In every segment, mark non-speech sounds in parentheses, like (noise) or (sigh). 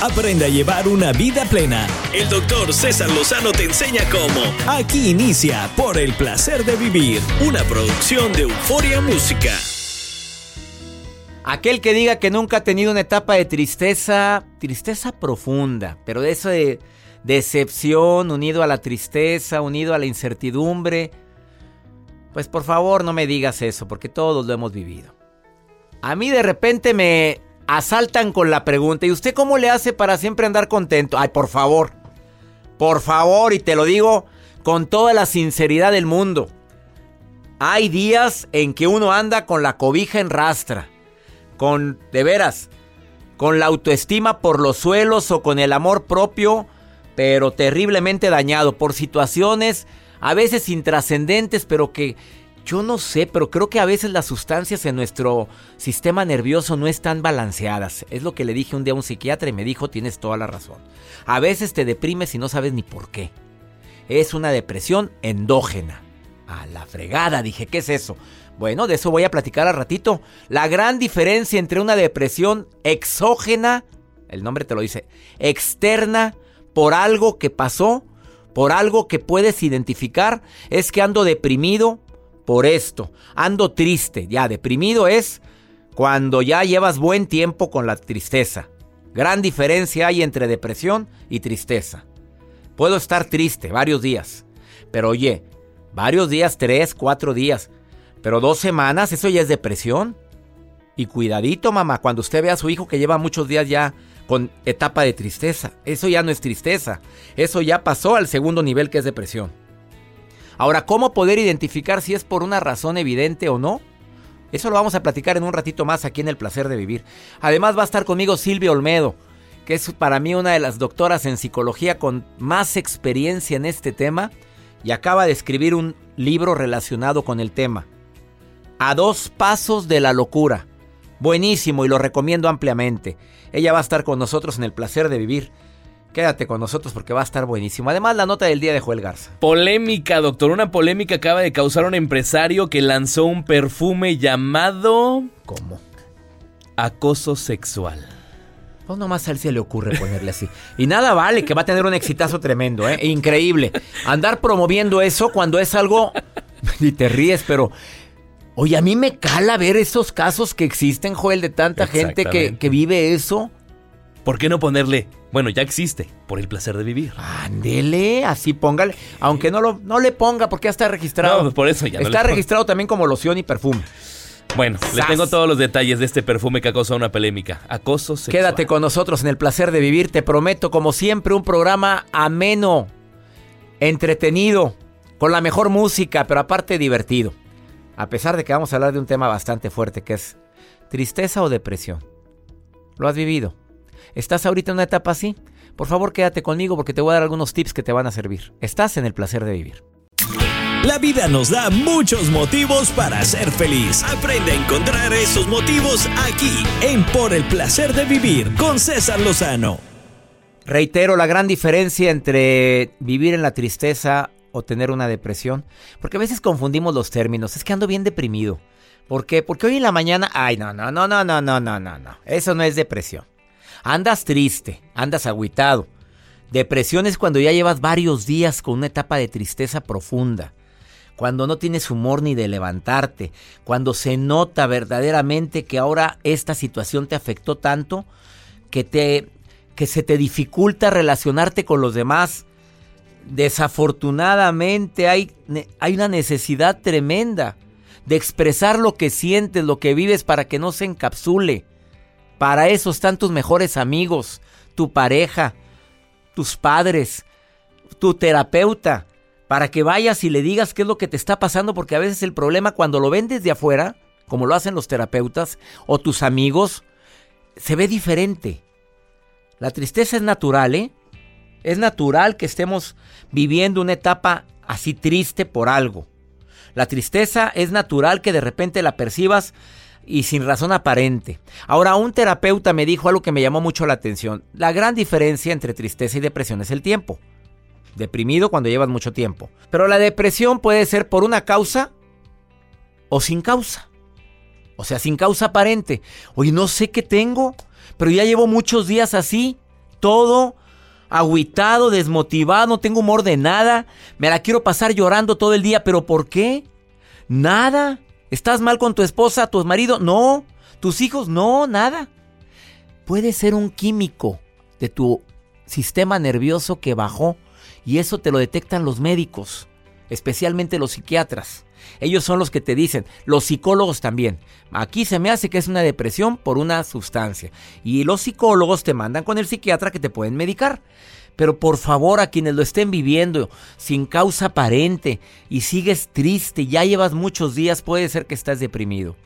Aprende a llevar una vida plena. El doctor César Lozano te enseña cómo. Aquí inicia Por el placer de vivir, una producción de Euforia Música. Aquel que diga que nunca ha tenido una etapa de tristeza, tristeza profunda, pero de eso de decepción, unido a la tristeza, unido a la incertidumbre, pues por favor no me digas eso, porque todos lo hemos vivido. A mí de repente me asaltan con la pregunta, ¿y usted cómo le hace para siempre andar contento? Ay, por favor, por favor, y te lo digo con toda la sinceridad del mundo. Hay días en que uno anda con la cobija en rastra, con, de veras, con la autoestima por los suelos o con el amor propio, pero terriblemente dañado por situaciones a veces intrascendentes, pero que yo no sé, pero creo que a veces las sustancias en nuestro sistema nervioso no están balanceadas. Es lo que le dije un día a un psiquiatra y me dijo, tienes toda la razón. A veces te deprimes y no sabes ni por qué. Es una depresión endógena. A la fregada, dije, ¿qué es eso? Bueno, de eso voy a platicar al ratito. La gran diferencia entre una depresión exógena, el nombre te lo dice, externa, por algo que pasó, por algo que puedes identificar, es que ando deprimido, por esto. Ando triste, ya deprimido es cuando ya llevas buen tiempo con la tristeza. Gran diferencia hay entre depresión y tristeza. Puedo estar triste varios días, pero oye, varios días, tres, cuatro días, pero dos semanas, eso ya es depresión. Y cuidadito, mamá, cuando usted ve a su hijo que lleva muchos días ya con etapa de tristeza, eso ya no es tristeza, eso ya pasó al segundo nivel que es depresión. Ahora, ¿cómo poder identificar si es por una razón evidente o no? Eso lo vamos a platicar en un ratito más aquí en El Placer de Vivir. Además va a estar conmigo Silvia Olmedo, que es para mí una de las doctoras en psicología con más experiencia en este tema y acaba de escribir un libro relacionado con el tema. A dos pasos de la locura. Buenísimo y lo recomiendo ampliamente. Ella va a estar con nosotros en El Placer de Vivir. Quédate con nosotros porque va a estar buenísimo. Además, la nota del día de Joel Garza. Polémica, doctor. Una polémica acaba de causar un empresario que lanzó un perfume llamado... ¿Cómo? Acoso sexual. Pues nomás a él se le ocurre ponerle así. Y nada vale, que va a tener un exitazo tremendo, ¿eh? Increíble. Andar promoviendo eso cuando es algo... (laughs) Y te ríes, pero... Oye, a mí me cala ver esos casos que existen, Joel, de tanta gente que, que vive eso. ¿Por qué no ponerle bueno, ya existe, por el placer de vivir. Ándele, así póngale. Aunque no, lo, no le ponga porque ya está registrado. No, por eso ya Está registrado también como loción y perfume. Bueno, le tengo todos los detalles de este perfume que causó una polémica. Acoso sexual. Quédate con nosotros en el placer de vivir. Te prometo, como siempre, un programa ameno, entretenido, con la mejor música, pero aparte divertido. A pesar de que vamos a hablar de un tema bastante fuerte que es tristeza o depresión. ¿Lo has vivido? ¿Estás ahorita en una etapa así? Por favor, quédate conmigo porque te voy a dar algunos tips que te van a servir. Estás en el placer de vivir. La vida nos da muchos motivos para ser feliz. Aprende a encontrar esos motivos aquí, en Por el placer de vivir, con César Lozano. Reitero la gran diferencia entre vivir en la tristeza o tener una depresión, porque a veces confundimos los términos. Es que ando bien deprimido. ¿Por qué? Porque hoy en la mañana, ay, no, no, no, no, no, no, no, no, no. Eso no es depresión. Andas triste, andas agüitado. Depresión es cuando ya llevas varios días con una etapa de tristeza profunda. Cuando no tienes humor ni de levantarte. Cuando se nota verdaderamente que ahora esta situación te afectó tanto que, te, que se te dificulta relacionarte con los demás. Desafortunadamente hay, hay una necesidad tremenda de expresar lo que sientes, lo que vives para que no se encapsule. Para eso están tus mejores amigos, tu pareja, tus padres, tu terapeuta, para que vayas y le digas qué es lo que te está pasando, porque a veces el problema cuando lo ven desde afuera, como lo hacen los terapeutas o tus amigos, se ve diferente. La tristeza es natural, ¿eh? Es natural que estemos viviendo una etapa así triste por algo. La tristeza es natural que de repente la percibas y sin razón aparente. Ahora, un terapeuta me dijo algo que me llamó mucho la atención. La gran diferencia entre tristeza y depresión es el tiempo. Deprimido cuando llevas mucho tiempo. Pero la depresión puede ser por una causa o sin causa. O sea, sin causa aparente. Oye, no sé qué tengo, pero ya llevo muchos días así. todo agüitado, desmotivado, no tengo humor de nada, me la quiero pasar llorando todo el día, pero ¿por qué? Nada. ¿Estás mal con tu esposa, tu marido? No. ¿Tus hijos? No, nada. Puede ser un químico de tu sistema nervioso que bajó y eso te lo detectan los médicos, especialmente los psiquiatras. Ellos son los que te dicen, los psicólogos también. Aquí se me hace que es una depresión por una sustancia. Y los psicólogos te mandan con el psiquiatra que te pueden medicar. Pero por favor, a quienes lo estén viviendo sin causa aparente y sigues triste, ya llevas muchos días, puede ser que estás deprimido.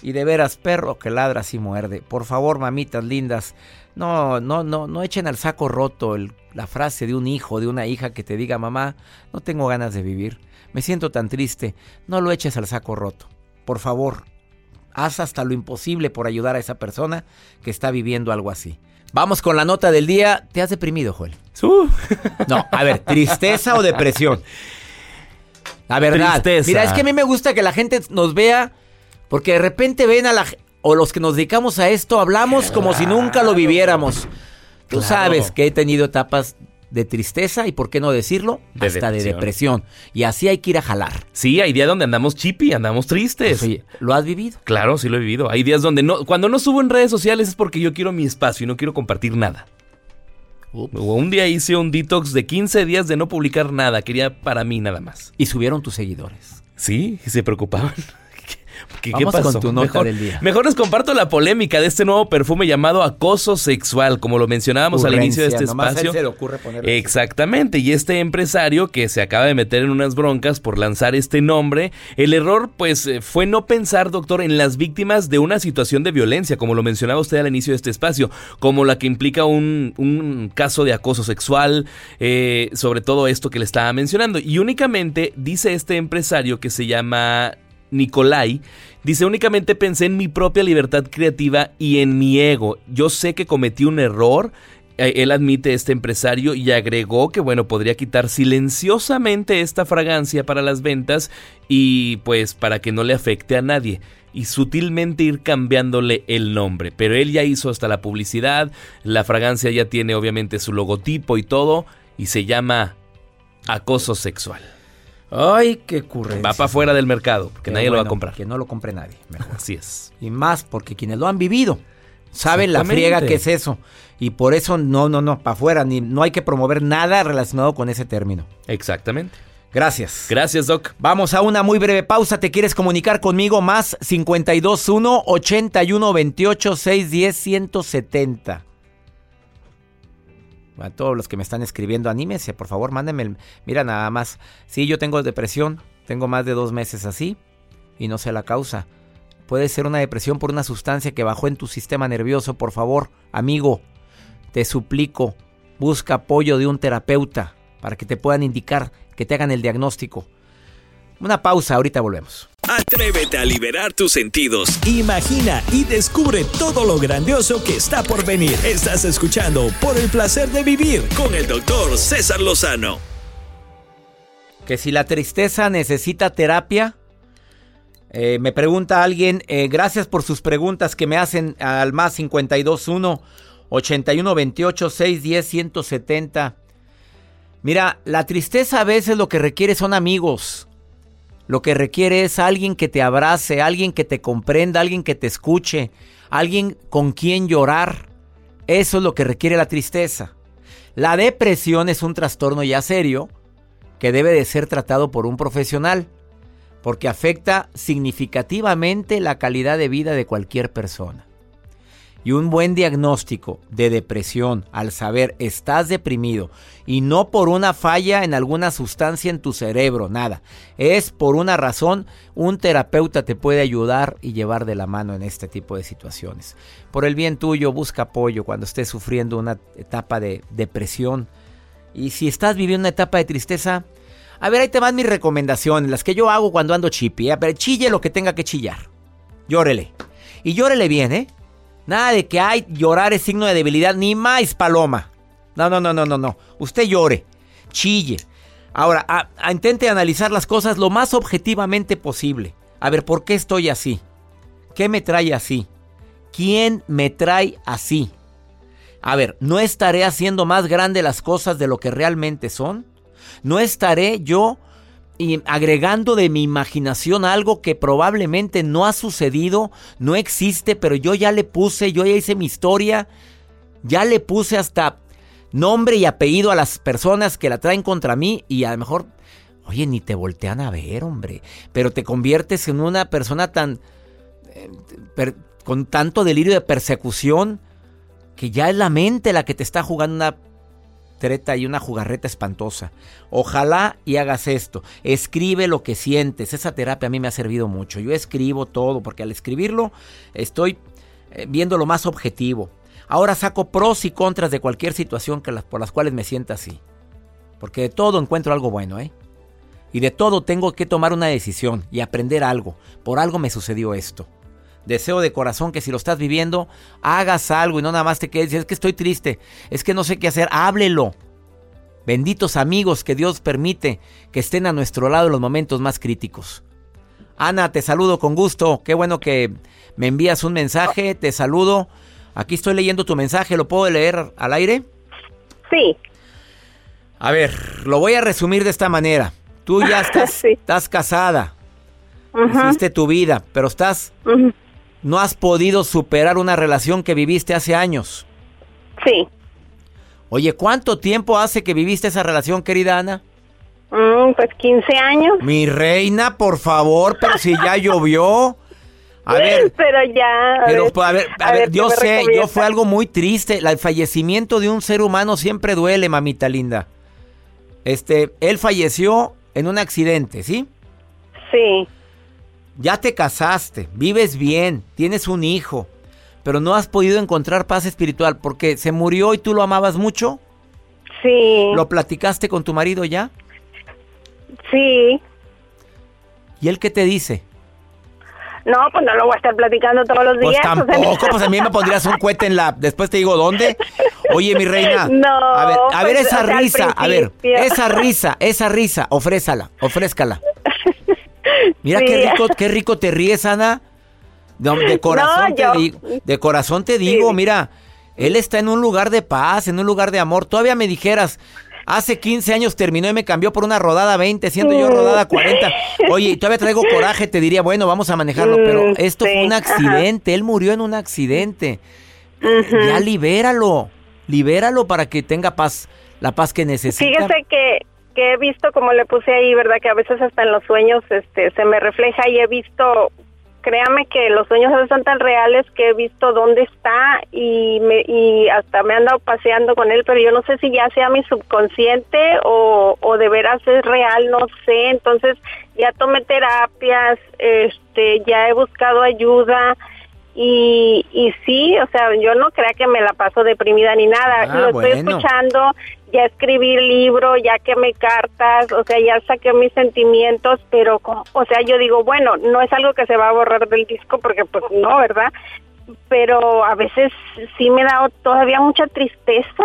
Y de veras, perro que ladra y muerde. Por favor, mamitas lindas, no, no, no, no echen al saco roto la frase de un hijo, de una hija que te diga, mamá, no tengo ganas de vivir me siento tan triste. No lo eches al saco roto. Por favor, haz hasta lo imposible por ayudar a esa persona que está viviendo algo así. Vamos con la nota del día. ¿Te has deprimido, Joel? (laughs) No, a ver, tristeza o depresión. La verdad. Mira, es que a mí me gusta que la gente nos vea porque de repente ven a la o los que nos dedicamos a esto hablamos como si nunca lo viviéramos. Tú sabes que he tenido etapas de tristeza y, por qué no decirlo, hasta de depresión. Y así hay que ir a jalar. Sí, hay días donde andamos chippy, andamos tristes. ¿Lo has vivido? Claro, sí lo he vivido. Hay días donde no, cuando no subo en redes sociales es porque yo quiero mi espacio y no quiero compartir nada. Un día hice un detox de 15 días de no publicar nada, quería para mí nada más. Y subieron tus seguidores. Sí, se preocupaban. ¿Qué, Vamos con tu nota mejor, del día. Mejor les comparto la polémica de este nuevo perfume llamado acoso sexual, como lo mencionábamos al inicio de este espacio. se le ocurre ponerlo Exactamente, y este empresario que se acaba de meter en unas broncas por lanzar este nombre, el error pues eh, fue no pensar, doctor, en las víctimas de una situación de violencia, como lo mencionaba usted al inicio de este espacio, como la que implica un, un caso de acoso sexual, eh, sobre todo esto que le estaba mencionando. Y únicamente dice este empresario que se llama Nicolai, dice únicamente pensé en mi propia libertad creativa y en mi ego. Yo sé que cometí un error, eh, él admite este empresario y agregó que bueno, podría quitar silenciosamente esta fragancia para las ventas y pues para que no le afecte a nadie y sutilmente ir cambiándole el nombre. Pero él ya hizo hasta la publicidad, la fragancia ya tiene obviamente su logotipo y todo y se llama acoso sexual. Ay, qué ocurre. Va para afuera del mercado, porque nadie lo va a comprar. Que no lo compre nadie, mejor. Así es. Y más porque quienes lo han vivido saben la friega que es eso. Y por eso no, no, no, para afuera, ni, no hay que promover nada relacionado con ese término. Exactamente. Gracias. Gracias, Doc. Vamos a una muy breve pausa. ¿Te quieres comunicar conmigo? Más 521 81 28 610 170 a todos los que me están escribiendo, anímese, por favor, mándenme. mira, nada más. Sí, yo tengo depresión, tengo más de dos meses así y no sé la causa. Puede ser una depresión por una sustancia que bajó en tu sistema nervioso. Por favor, amigo, te suplico, busca apoyo de un terapeuta para que te puedan indicar, que te hagan el diagnóstico. Una pausa, ahorita volvemos. Atrévete a liberar tus sentidos. Imagina y descubre todo lo grandioso que está por venir. Estás escuchando Por el placer de vivir con el doctor César Lozano. Que si la tristeza necesita terapia, eh, me pregunta alguien, eh, gracias por sus preguntas que me hacen al más 521 8128 610 170. Mira, la tristeza a veces lo que requiere son amigos. Lo que requiere es alguien que te abrace, alguien que te comprenda, alguien que te escuche, alguien con quien llorar. Eso es lo que requiere la tristeza. La depresión es un trastorno ya serio que debe de ser tratado por un profesional porque afecta significativamente la calidad de vida de cualquier persona. Y un buen diagnóstico de depresión al saber estás deprimido y no por una falla en alguna sustancia en tu cerebro, nada. Es por una razón, un terapeuta te puede ayudar y llevar de la mano en este tipo de situaciones. Por el bien tuyo, busca apoyo cuando estés sufriendo una etapa de depresión. Y si estás viviendo una etapa de tristeza, a ver, ahí te van mis recomendaciones, las que yo hago cuando ando chipi. A ver, chille lo que tenga que chillar. Llórele. Y llórele bien, ¿eh? Nada de que hay llorar es signo de debilidad, ni más paloma. No, no, no, no, no, no. Usted llore, chille. Ahora, intente analizar las cosas lo más objetivamente posible. A ver, ¿por qué estoy así? ¿Qué me trae así? ¿Quién me trae así? A ver, ¿no estaré haciendo más grande las cosas de lo que realmente son? ¿No estaré yo agregando de mi imaginación algo que probablemente no ha sucedido, no existe, pero yo ya le puse, yo ya hice mi historia, ya le puse hasta nombre y apellido a las personas que la traen contra mí y a lo mejor, oye, ni te voltean a ver, hombre, pero te conviertes en una persona tan, eh, con tanto delirio de persecución, que ya es la mente la que te está jugando una y una jugarreta espantosa. Ojalá y hagas esto. Escribe lo que sientes. Esa terapia a mí me ha servido mucho. Yo escribo todo porque al escribirlo estoy eh, viendo lo más objetivo. Ahora saco pros y contras de cualquier situación que por las cuales me sienta así. Porque de todo encuentro algo bueno, ¿eh? Y de todo tengo que tomar una decisión y aprender algo. Por algo me sucedió esto. Deseo de corazón que si lo estás viviendo, hagas algo y no nada más te quedes. Es que estoy triste, es que no sé qué hacer. Háblelo. Benditos amigos que Dios permite que estén a nuestro lado en los momentos más críticos. Ana, te saludo con gusto. Qué bueno que me envías un mensaje. Te saludo. Aquí estoy leyendo tu mensaje. ¿Lo puedo leer al aire? Sí. A ver, lo voy a resumir de esta manera. Tú ya (laughs) estás, estás casada. Hiciste tu vida, pero estás no has podido superar una relación que viviste hace años. Sí. Oye, ¿cuánto tiempo hace que viviste esa relación, querida Ana? Mm, pues 15 años. Mi reina, por favor, pero si ya (laughs) llovió. A ver. Pero ya. pero, a ver, a, ver, yo sé, yo fue algo muy triste. El fallecimiento de un ser humano siempre duele, mamita linda. Este, él falleció en un accidente, ¿sí? Sí. Ya te casaste, vives bien, tienes un hijo, pero no has podido encontrar paz espiritual porque se murió y tú lo amabas mucho. Sí. ¿Lo platicaste con tu marido ya? Sí. ¿Y él qué te dice? No, pues no lo voy a estar platicando todos los pues días. tampoco, pues a mí me pondrías un cohete en la... Después te digo, ¿dónde? Oye, mi reina. (laughs) No. A ver, a ver pues, esa risa, a ver, esa risa, esa risa, ofrézala, ofrézcala. Mira qué (laughs) rico, qué rico te ríes, Ana. De, corazón, te digo, de corazón te digo, mira, él está en un lugar de paz, en un lugar de amor. Todavía me dijeras, hace 15 años terminó y me cambió por una rodada 20, siendo yo rodada 40. (laughs) Oye, todavía traigo coraje, te diría, bueno, vamos a manejarlo, pero mm, esto fue un accidente, él murió en un accidente. Ya libéralo, libéralo para que tenga paz, la paz que necesita. Fíjese que que he visto, como le puse ahí, ¿verdad? Que a veces hasta en los sueños este, se me refleja y he visto, créame que los sueños son tan reales que he visto dónde está y, me, y hasta me han dado paseando con él, pero yo no sé si ya sea mi subconsciente o, o de veras es real, no sé. Entonces ya tomé terapias, este, ya he buscado ayuda. Y, y sí, o sea, yo no crea que me la paso deprimida ni nada. Ah, Lo estoy escuchando ya escribí el libro, ya quemé cartas, o sea, ya saqué mis sentimientos, pero, o sea, yo digo, bueno, no es algo que se va a borrar del disco porque pues no, ¿verdad? Pero a veces sí me da todavía mucha tristeza.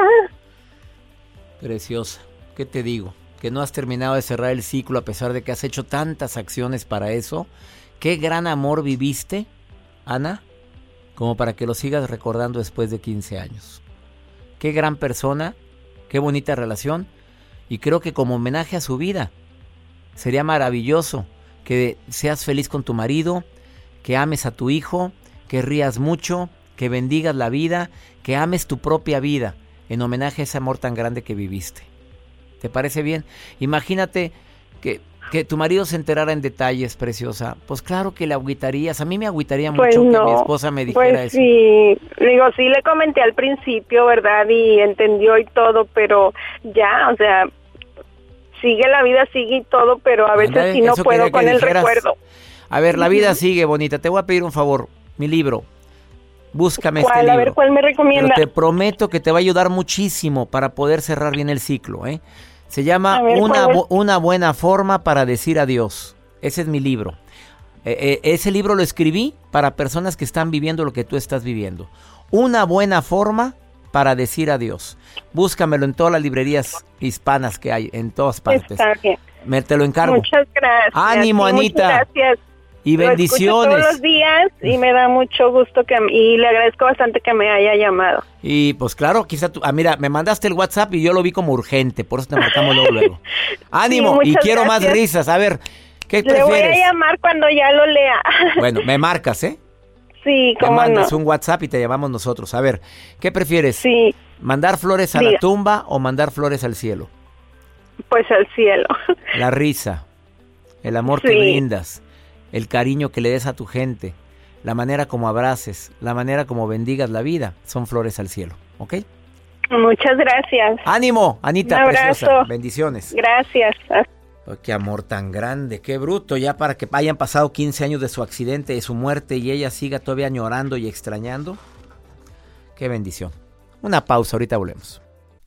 Preciosa, ¿qué te digo? Que no has terminado de cerrar el ciclo a pesar de que has hecho tantas acciones para eso. ¿Qué gran amor viviste, Ana? Como para que lo sigas recordando después de 15 años. Qué gran persona Qué bonita relación. Y creo que como homenaje a su vida, sería maravilloso que seas feliz con tu marido, que ames a tu hijo, que rías mucho, que bendigas la vida, que ames tu propia vida en homenaje a ese amor tan grande que viviste. ¿Te parece bien? Imagínate que que tu marido se enterara en detalles, preciosa, pues claro que le agüitarías. A mí me agüitaría pues mucho que mi esposa me dijera pues eso. Sí, digo, sí le comenté al principio, ¿verdad? Y entendió y todo, pero ya, o sea, sigue la vida, sigue y todo, pero a veces sí no puedo con el recuerdo. A ver, la vida sigue, bonita. Te voy a pedir un favor, mi libro. Búscame este libro. A ver, ¿cuál me recomienda? te prometo que te va a ayudar muchísimo para poder cerrar bien el ciclo, ¿eh? Se llama una, una buena forma para decir adiós. Ese es mi libro. E, e, ese libro lo escribí para personas que están viviendo lo que tú estás viviendo. Una buena forma para decir adiós. Búscamelo en todas las librerías hispanas que hay, en todas partes. Está bien. Me te lo encargo. Muchas gracias. Ánimo, Anita. gracias. Y bendiciones. todos los días y me da mucho gusto que y le agradezco bastante que me haya llamado. Y pues claro, quizá tú, ah, mira, me mandaste el WhatsApp y yo lo vi como urgente, por eso te marcamos luego (laughs) luego. Ánimo y quiero más risas. A ver, ¿qué prefieres? Le voy a llamar cuando ya lo lea. (laughs) Bueno, me marcas, ¿eh? Sí, cómo Me mandas un WhatsApp y te llamamos nosotros. A ver, ¿qué prefieres? Sí. ¿Mandar flores a la tumba o mandar flores al cielo? Pues al cielo. La risa, el amor que brindas, el cariño que le des a tu gente, la manera como abraces, la manera como bendigas la vida, son flores al cielo, ¿ok? Muchas gracias. Ánimo, Anita, Un preciosa. Bendiciones. Gracias. qué amor tan grande, qué bruto, ya para que hayan pasado 15 años de su accidente, de su muerte y ella siga todavía llorando y extrañando. Qué bendición. Una pausa, ahorita volvemos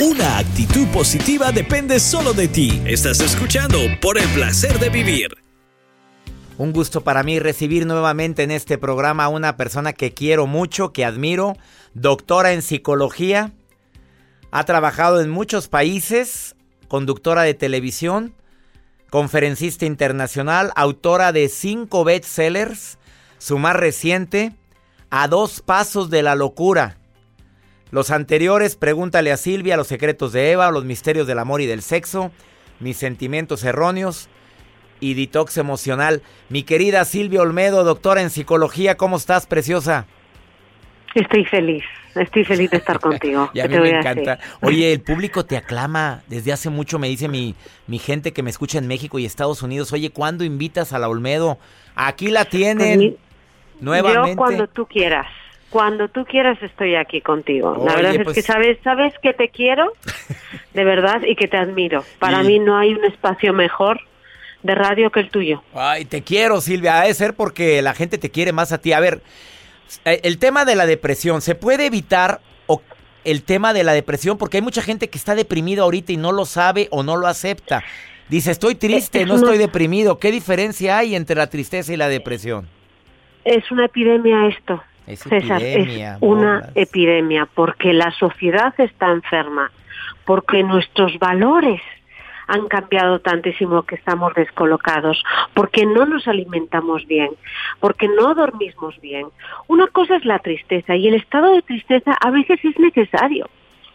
Una actitud positiva depende solo de ti. Estás escuchando por el placer de vivir. Un gusto para mí recibir nuevamente en este programa a una persona que quiero mucho, que admiro, doctora en psicología, ha trabajado en muchos países, conductora de televisión, conferencista internacional, autora de cinco bestsellers, su más reciente, A dos pasos de la locura, los anteriores, pregúntale a Silvia, los secretos de Eva, los misterios del amor y del sexo, mis sentimientos erróneos y detox emocional. Mi querida Silvia Olmedo, doctora en psicología, ¿cómo estás, preciosa? Estoy feliz, estoy feliz de estar (laughs) contigo. y a mí me encanta. Oye, el público te aclama. Desde hace mucho me dice mi, mi gente que me escucha en México y Estados Unidos, oye, ¿cuándo invitas a la Olmedo? Aquí la tienen. nuevamente. Yo cuando tú quieras. Cuando tú quieras estoy aquí contigo. la verdad es que pues sabes, sabes que te quiero, (laughs) de verdad, y que te admiro. Para mí no hay un espacio mejor de radio que el tuyo. Ay, te quiero, Silvia. Ha de ser porque la gente te quiere más a ti. A ver, eh, el tema de la depresión, ¿se puede evitar o el tema de la depresión? Porque hay mucha gente que está deprimida ahorita y no lo sabe o no lo acepta. Dice, estoy triste, no estoy deprimido. ¿Qué diferencia hay entre la tristeza y la depresión? Es una epidemia esto. César, es una epidemia porque la sociedad está enferma, porque nuestros valores han cambiado tantísimo que estamos descolocados, porque no nos alimentamos bien, porque no dormimos bien. Una cosa es la tristeza y el estado de tristeza a veces es necesario.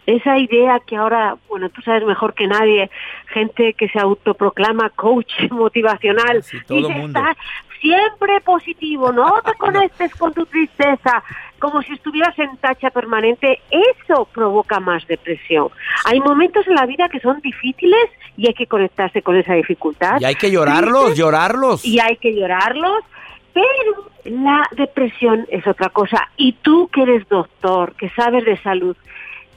Esa idea que ahora, bueno, tú sabes mejor que nadie, gente que se autoproclama coach (laughs) motivacional, y está siempre positivo, no te conectes con tu tristeza, como si estuvieras en tacha permanente, eso provoca más depresión. Hay momentos en la vida que son difíciles y hay que conectarse con esa dificultad. Y hay que llorarlos, llorarlos. Y hay que llorarlos, pero la depresión es otra cosa. Y tú que eres doctor, que sabes de salud,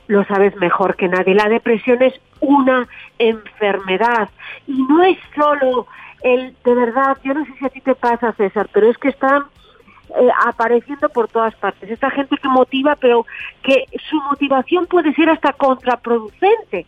lo sabes mejor que nadie. La depresión es una enfermedad y no es solo el, de verdad, yo no sé si a ti te pasa, César, pero es que están eh, apareciendo por todas partes. Esta gente que motiva, pero que su motivación puede ser hasta contraproducente,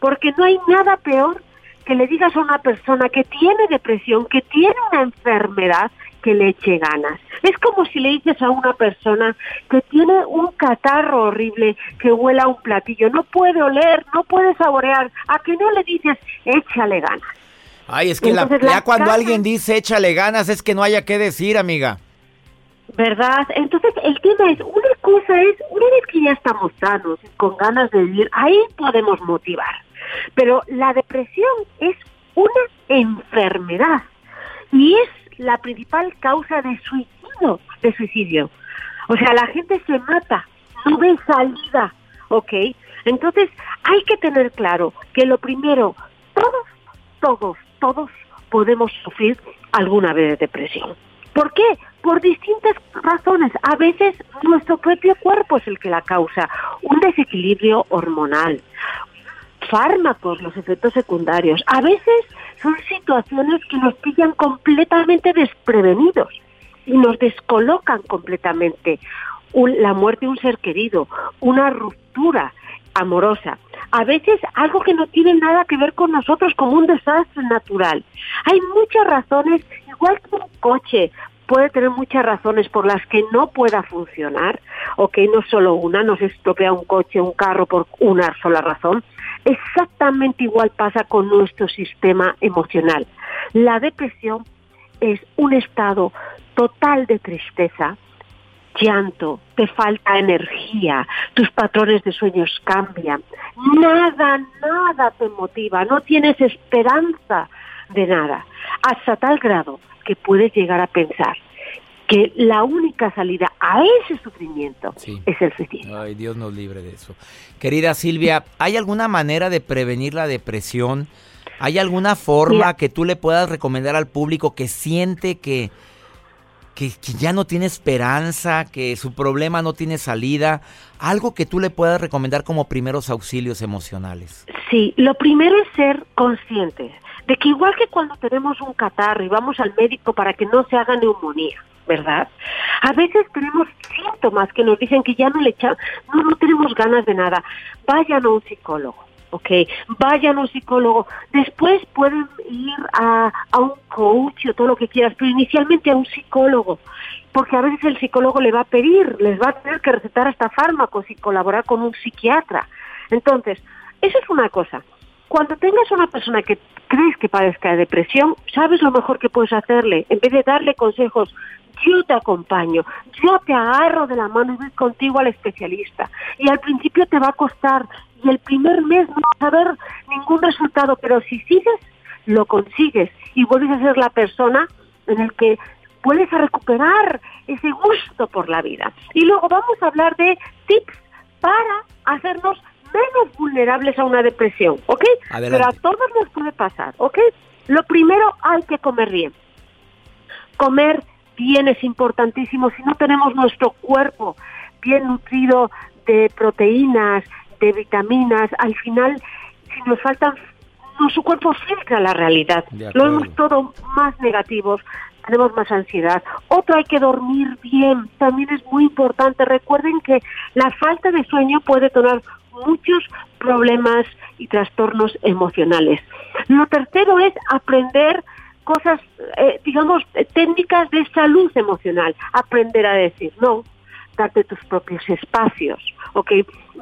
porque no hay nada peor que le digas a una persona que tiene depresión, que tiene una enfermedad, que le eche ganas. Es como si le dices a una persona que tiene un catarro horrible, que huela un platillo, no puede oler, no puede saborear, a que no le dices, échale ganas. Ay, es que la, ya cuando alguien dice échale ganas es que no haya que decir, amiga. ¿Verdad? Entonces el tema es, una cosa es, una vez que ya estamos sanos, con ganas de vivir, ahí podemos motivar. Pero la depresión es una enfermedad y es la principal causa de suicidio, de suicidio. O sea, la gente se mata, no ve salida, ¿ok? Entonces, hay que tener claro que lo primero, todos, todos, todos podemos sufrir alguna vez de depresión. ¿Por qué? Por distintas razones. A veces nuestro propio cuerpo es el que la causa. Un desequilibrio hormonal, fármacos, los efectos secundarios. A veces son situaciones que nos pillan completamente desprevenidos y nos descolocan completamente. la muerte de un ser querido, una ruptura amorosa, a veces algo que no tiene nada que ver con nosotros como un desastre natural. Hay muchas razones, igual que un coche puede tener muchas razones por las que no pueda funcionar, o que no solo una, no se estropea un coche, un carro por una sola razón. Exactamente igual pasa con nuestro sistema emocional. La depresión es un estado total de tristeza, llanto, te falta energía, tus patrones de sueños cambian, nada, nada te motiva, no tienes esperanza de nada, hasta tal grado que puedes llegar a pensar que la única salida a ese sufrimiento es el suicidio. Ay, Dios nos libre de eso. Querida Silvia, ¿hay alguna manera de prevenir la depresión? ¿Hay alguna forma que tú le puedas recomendar al público que siente que que, ya no tiene esperanza, que su problema no tiene salida, algo que tú le puedas recomendar como primeros auxilios emocionales. Sí, lo primero es ser consciente de que igual que cuando tenemos un catarro y vamos al médico para que no se haga neumonía, ¿verdad? A veces tenemos síntomas que nos dicen que ya no le echamos, no, no tenemos ganas de nada, vayan a un psicólogo ok, vayan a un psicólogo, después pueden ir a, a un coach o todo lo que quieras, pero inicialmente a un psicólogo, porque a veces el psicólogo le va a pedir, les va a tener que recetar hasta fármacos y colaborar con un psiquiatra. Entonces, eso es una cosa. Cuando tengas una persona que crees que padezca de depresión, sabes lo mejor que puedes hacerle. En vez de darle consejos, yo te acompaño, yo te agarro de la mano y voy contigo al especialista. Y al principio te va a costar y el primer mes no vas a ver ningún resultado, pero si sigues, lo consigues y vuelves a ser la persona en el que vuelves a recuperar ese gusto por la vida. Y luego vamos a hablar de tips para hacernos menos vulnerables a una depresión, ¿ok? Pero a todos nos puede pasar, ¿ok? Lo primero hay que comer bien. Comer bien es importantísimo. Si no tenemos nuestro cuerpo bien nutrido de proteínas, de vitaminas, al final, si nos faltan, nuestro cuerpo filtra la realidad. Lo vemos todo más negativos, tenemos más ansiedad. Otro, hay que dormir bien, también es muy importante. Recuerden que la falta de sueño puede tener muchos problemas y trastornos emocionales. Lo tercero es aprender cosas, eh, digamos, técnicas de salud emocional. Aprender a decir no, darte tus propios espacios, ¿ok?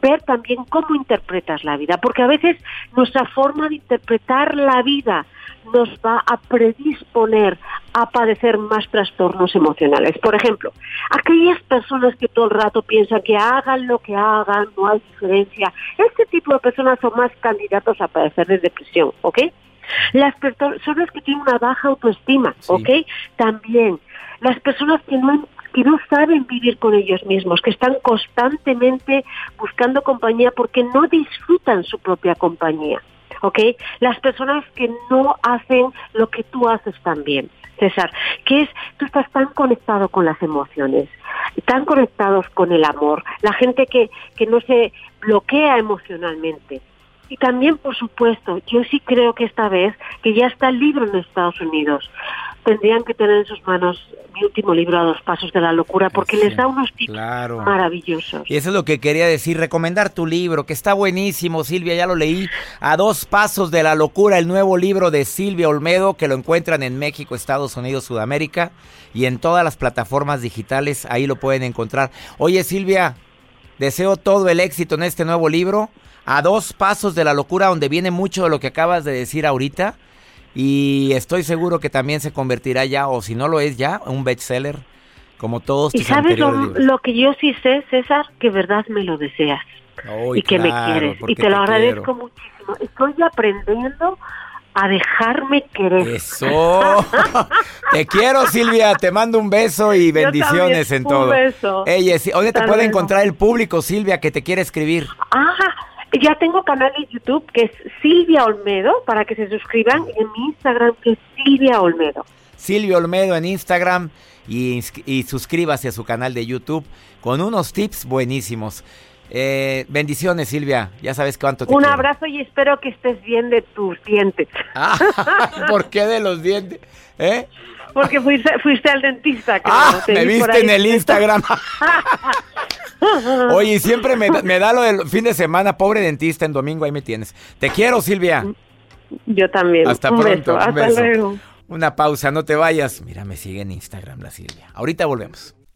Ver también cómo interpretas la vida, porque a veces nuestra forma de interpretar la vida nos va a predisponer a padecer más trastornos emocionales. Por ejemplo, aquellas personas que todo el rato piensan que hagan lo que hagan, no hay diferencia, este tipo de personas son más candidatos a padecer de depresión, ¿ok? Las personas que tienen una baja autoestima, ¿ok? También. Las personas que no que no saben vivir con ellos mismos, que están constantemente buscando compañía porque no disfrutan su propia compañía. ¿Ok? Las personas que no hacen lo que tú haces también, César, que es, tú estás tan conectado con las emociones, tan conectados con el amor, la gente que, que no se bloquea emocionalmente. Y también, por supuesto, yo sí creo que esta vez, que ya está el libro en Estados Unidos, tendrían que tener en sus manos mi último libro, A dos pasos de la locura, porque les da unos tips maravillosos. Y eso es lo que quería decir, recomendar tu libro, que está buenísimo, Silvia, ya lo leí, A dos pasos de la locura, el nuevo libro de Silvia Olmedo, que lo encuentran en México, Estados Unidos, Sudamérica, y en todas las plataformas digitales, ahí lo pueden encontrar. Oye, Silvia, deseo todo el éxito en este nuevo libro, A dos pasos de la locura, donde viene mucho de lo que acabas de decir ahorita y estoy seguro que también se convertirá ya, o si no lo es ya, un bestseller, como todos tus ¿Y sabes lo, que yo sí sé, César? Que verdad me lo deseas. y que me quieres. Y te, lo agradezco muchísimo. Estoy aprendiendo a dejarme querer. Eso. (laughs) te quiero, Silvia. Te mando un beso y bendiciones en todo. Un beso. Ella, ¿dónde te puede encontrar el público, Silvia, que te quiere escribir? Ah, ya tengo canal de YouTube que es Silvia Olmedo para que se suscriban y en mi Instagram que es Silvia Olmedo. Silvia Olmedo en Instagram y, y suscríbase a su canal de YouTube con unos tips buenísimos. Eh, bendiciones, Silvia. Ya sabes cuánto te Un quiero. abrazo y espero que estés bien de tus dientes. Ah, (laughs) ¿Por qué de los dientes? ¿Eh? Porque fuiste, fuiste al dentista. creo, Ah, te me viste en el Instagram. (laughs) (laughs) Oye, siempre me, me da lo del fin de semana, pobre dentista, en domingo ahí me tienes. Te quiero, Silvia. Yo también. Hasta un pronto. beso. un Hasta beso. luego. Una pausa, no te vayas. Mira, me sigue en Instagram la Silvia. Ahorita volvemos.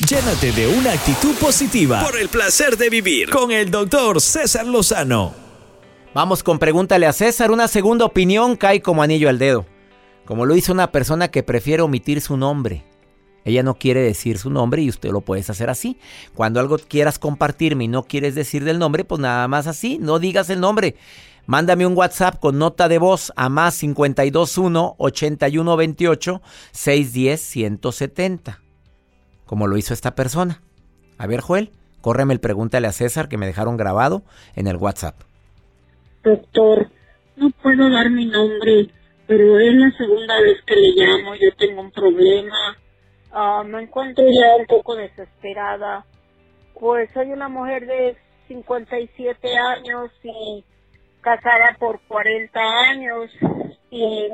Llénate de una actitud positiva por el placer de vivir con el doctor César Lozano. Vamos con pregúntale a César. Una segunda opinión cae como anillo al dedo. Como lo hizo una persona que prefiere omitir su nombre. Ella no quiere decir su nombre y usted lo puedes hacer así. Cuando algo quieras compartirme y no quieres decir del nombre, pues nada más así, no digas el nombre. Mándame un WhatsApp con nota de voz a más 521 8128 610 170. Como lo hizo esta persona. A ver, Joel, córreme el pregúntale a César que me dejaron grabado en el WhatsApp. Doctor, no puedo dar mi nombre, pero es la segunda vez que le llamo. Yo tengo un problema. Ah, me encuentro ya un poco desesperada. Pues soy una mujer de 57 años y casada por 40 años y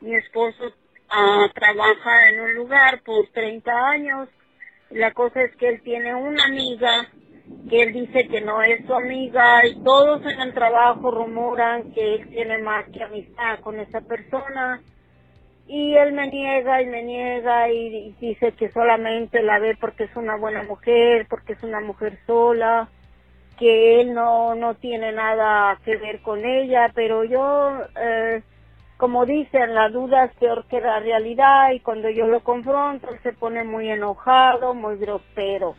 mi esposo ah, trabaja en un lugar por 30 años. La cosa es que él tiene una amiga que él dice que no es su amiga y todos en el trabajo rumoran que él tiene más que amistad con esa persona y él me niega y me niega y, y dice que solamente la ve porque es una buena mujer, porque es una mujer sola, que él no, no tiene nada que ver con ella, pero yo, eh, como dicen, la duda es peor que la realidad y cuando yo lo confronto se pone muy enojado, muy grosero.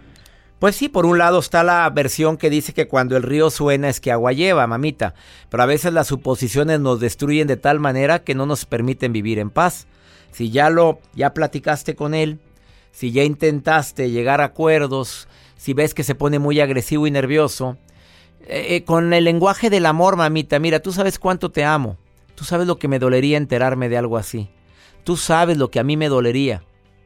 Pues sí, por un lado está la versión que dice que cuando el río suena es que agua lleva, mamita, pero a veces las suposiciones nos destruyen de tal manera que no nos permiten vivir en paz. Si ya lo ya platicaste con él, si ya intentaste llegar a acuerdos, si ves que se pone muy agresivo y nervioso, eh, eh, con el lenguaje del amor, mamita, mira, tú sabes cuánto te amo. Tú sabes lo que me dolería enterarme de algo así. Tú sabes lo que a mí me dolería.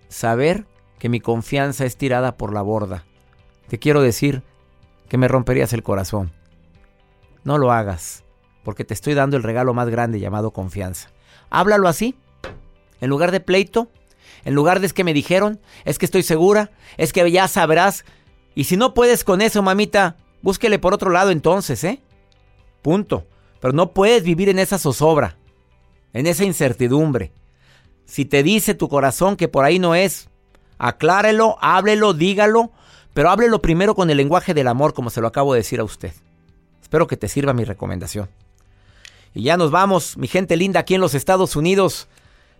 Saber que mi confianza es tirada por la borda. Te quiero decir que me romperías el corazón. No lo hagas, porque te estoy dando el regalo más grande llamado confianza. Háblalo así. En lugar de pleito, en lugar de es que me dijeron, es que estoy segura, es que ya sabrás. Y si no puedes con eso, mamita, búsquele por otro lado entonces, ¿eh? Punto. Pero no puedes vivir en esa zozobra, en esa incertidumbre. Si te dice tu corazón que por ahí no es, aclárelo, háblelo, dígalo, pero háblelo primero con el lenguaje del amor, como se lo acabo de decir a usted. Espero que te sirva mi recomendación. Y ya nos vamos, mi gente linda, aquí en los Estados Unidos.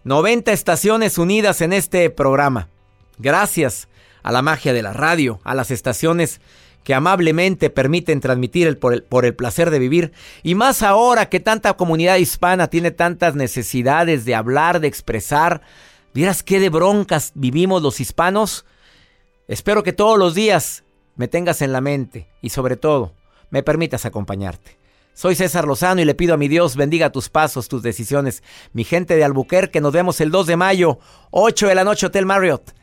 90 estaciones unidas en este programa. Gracias a la magia de la radio, a las estaciones que amablemente permiten transmitir el por, el por el placer de vivir. Y más ahora que tanta comunidad hispana tiene tantas necesidades de hablar, de expresar. ¿Vieras qué de broncas vivimos los hispanos? Espero que todos los días me tengas en la mente y sobre todo me permitas acompañarte. Soy César Lozano y le pido a mi Dios bendiga tus pasos, tus decisiones. Mi gente de Albuquerque, nos vemos el 2 de mayo, 8 de la noche, Hotel Marriott.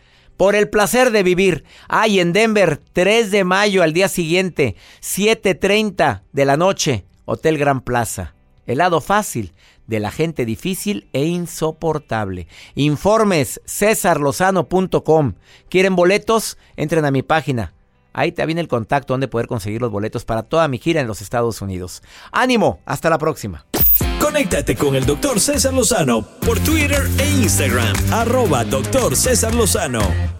Por el placer de vivir. Ay, en Denver, 3 de mayo al día siguiente, 7.30 de la noche, Hotel Gran Plaza. El lado fácil de la gente difícil e insoportable. Informes cesarlozano.com. ¿Quieren boletos? Entren a mi página. Ahí te viene el contacto donde poder conseguir los boletos para toda mi gira en los Estados Unidos. ¡Ánimo! Hasta la próxima. Conéctate con el doctor César Lozano por Twitter e Instagram. Arroba doctor César Lozano.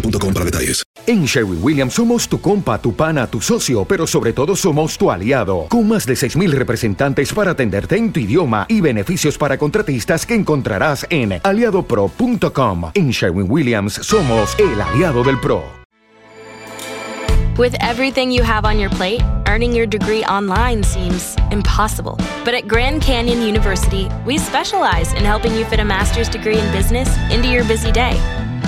boostmobile.com para detalles. En Sherwin Williams somos tu compa, tu pana, tu socio, pero sobre todo somos tu aliado. Con más de 6.000 representantes para atenderte en tu idioma y beneficios para contratistas que encontrarás en aliadopro.com. En Sherwin Williams somos el aliado del PRO. With everything you have on your plate, earning your degree online seems impossible. But at Grand Canyon University, we specialize in helping you fit a master's degree in business into your busy day.